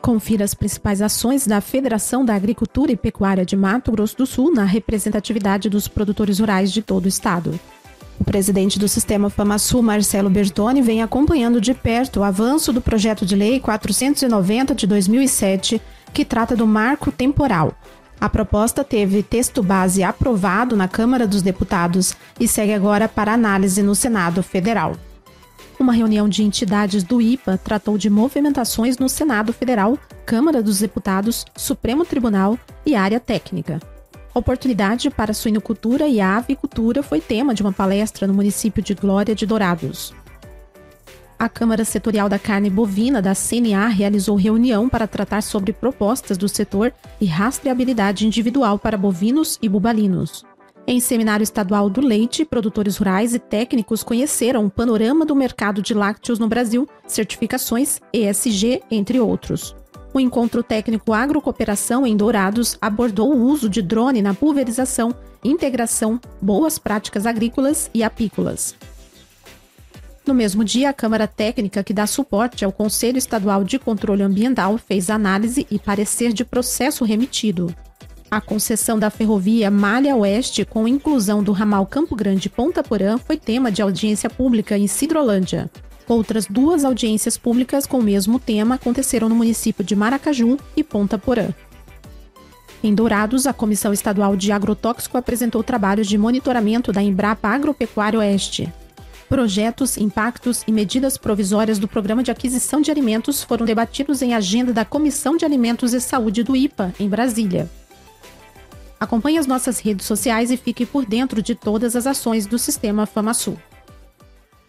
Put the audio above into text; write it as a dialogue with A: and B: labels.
A: Confira as principais ações da Federação da Agricultura e Pecuária de Mato Grosso do Sul na representatividade dos produtores rurais de todo o estado. O presidente do Sistema FamaSul, Marcelo Bertoni, vem acompanhando de perto o avanço do projeto de lei 490 de 2007, que trata do marco temporal. A proposta teve texto base aprovado na Câmara dos Deputados e segue agora para análise no Senado Federal. Uma reunião de entidades do IPA tratou de movimentações no Senado Federal, Câmara dos Deputados, Supremo Tribunal e área técnica. Oportunidade para a suinocultura e a avicultura foi tema de uma palestra no município de Glória de Dourados. A Câmara Setorial da Carne Bovina da CNA realizou reunião para tratar sobre propostas do setor e rastreabilidade individual para bovinos e bubalinos. Em seminário estadual do leite, produtores rurais e técnicos conheceram o panorama do mercado de lácteos no Brasil, certificações, ESG, entre outros. O encontro técnico Agrocooperação em Dourados abordou o uso de drone na pulverização, integração, boas práticas agrícolas e apícolas. No mesmo dia, a Câmara Técnica, que dá suporte ao Conselho Estadual de Controle Ambiental, fez análise e parecer de processo remetido. A concessão da ferrovia Malha Oeste, com inclusão do ramal Campo Grande Ponta Porã, foi tema de audiência pública em Cidrolândia. Outras duas audiências públicas com o mesmo tema aconteceram no município de Maracaju e Ponta Porã. Em Dourados, a Comissão Estadual de Agrotóxico apresentou trabalhos de monitoramento da Embrapa Agropecuária Oeste. Projetos, impactos e medidas provisórias do Programa de Aquisição de Alimentos foram debatidos em agenda da Comissão de Alimentos e Saúde do IPA, em Brasília. Acompanhe as nossas redes sociais e fique por dentro de todas as ações do Sistema FamaSul.